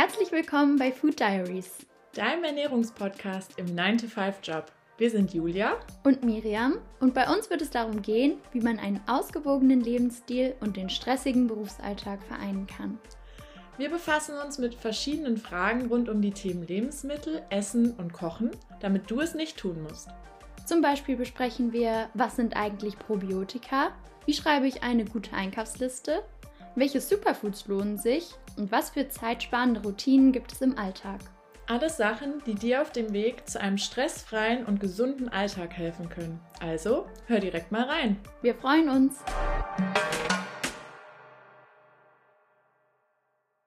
Herzlich willkommen bei Food Diaries, deinem Ernährungspodcast im 9-to-5-Job. Wir sind Julia und Miriam und bei uns wird es darum gehen, wie man einen ausgewogenen Lebensstil und den stressigen Berufsalltag vereinen kann. Wir befassen uns mit verschiedenen Fragen rund um die Themen Lebensmittel, Essen und Kochen, damit du es nicht tun musst. Zum Beispiel besprechen wir, was sind eigentlich Probiotika, wie schreibe ich eine gute Einkaufsliste, welche Superfoods lohnen sich und was für zeitsparende Routinen gibt es im Alltag. Alles Sachen, die dir auf dem Weg zu einem stressfreien und gesunden Alltag helfen können. Also, hör direkt mal rein. Wir freuen uns.